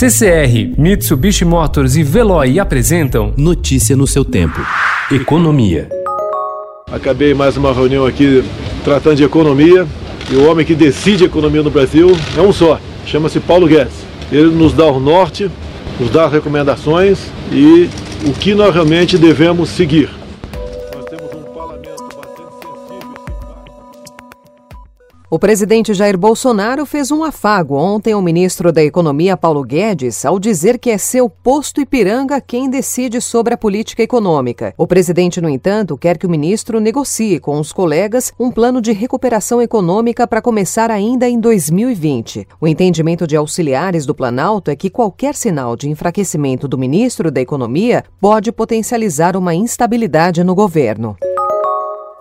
CCR, Mitsubishi Motors e Veloy apresentam Notícia no seu tempo. Economia. Acabei mais uma reunião aqui tratando de economia e o homem que decide a economia no Brasil é um só, chama-se Paulo Guedes. Ele nos dá o norte, nos dá as recomendações e o que nós realmente devemos seguir. O presidente Jair Bolsonaro fez um afago ontem ao ministro da Economia Paulo Guedes ao dizer que é seu posto Ipiranga quem decide sobre a política econômica. O presidente, no entanto, quer que o ministro negocie com os colegas um plano de recuperação econômica para começar ainda em 2020. O entendimento de auxiliares do Planalto é que qualquer sinal de enfraquecimento do ministro da Economia pode potencializar uma instabilidade no governo.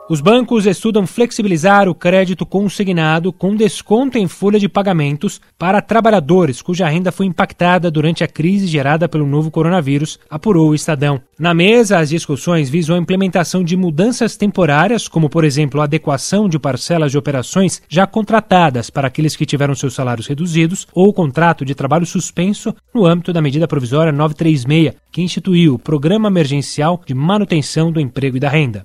Os bancos estudam flexibilizar o crédito consignado com desconto em folha de pagamentos para trabalhadores cuja renda foi impactada durante a crise gerada pelo novo coronavírus, apurou o Estadão. Na mesa, as discussões visam a implementação de mudanças temporárias, como, por exemplo, a adequação de parcelas de operações já contratadas para aqueles que tiveram seus salários reduzidos ou contrato de trabalho suspenso no âmbito da medida provisória 936, que instituiu o Programa Emergencial de Manutenção do Emprego e da Renda.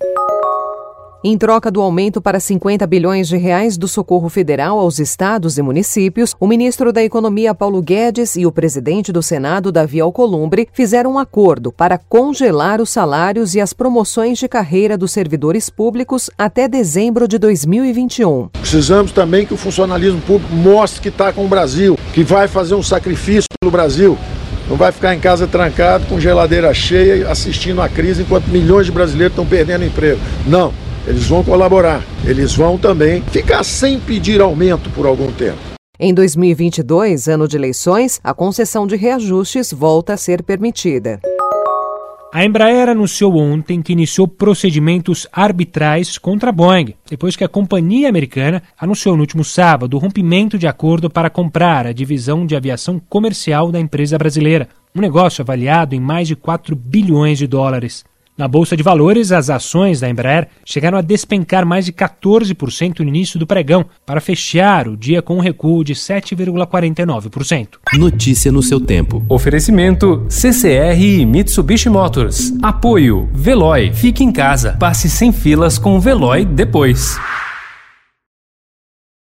Em troca do aumento para 50 bilhões de reais do socorro federal aos estados e municípios, o ministro da Economia Paulo Guedes e o presidente do Senado Davi Alcolumbre fizeram um acordo para congelar os salários e as promoções de carreira dos servidores públicos até dezembro de 2021. Precisamos também que o funcionalismo público mostre que está com o Brasil, que vai fazer um sacrifício pelo Brasil. Não vai ficar em casa trancado com geladeira cheia assistindo a crise enquanto milhões de brasileiros estão perdendo emprego. Não. Eles vão colaborar, eles vão também ficar sem pedir aumento por algum tempo. Em 2022, ano de eleições, a concessão de reajustes volta a ser permitida. A Embraer anunciou ontem que iniciou procedimentos arbitrais contra a Boeing, depois que a companhia americana anunciou no último sábado o rompimento de acordo para comprar a divisão de aviação comercial da empresa brasileira, um negócio avaliado em mais de 4 bilhões de dólares. Na Bolsa de Valores, as ações da Embraer chegaram a despencar mais de 14% no início do pregão, para fechar o dia com um recuo de 7,49%. Notícia no seu tempo. Oferecimento CCR e Mitsubishi Motors. Apoio Veloy. Fique em casa. Passe sem filas com o Veloy depois.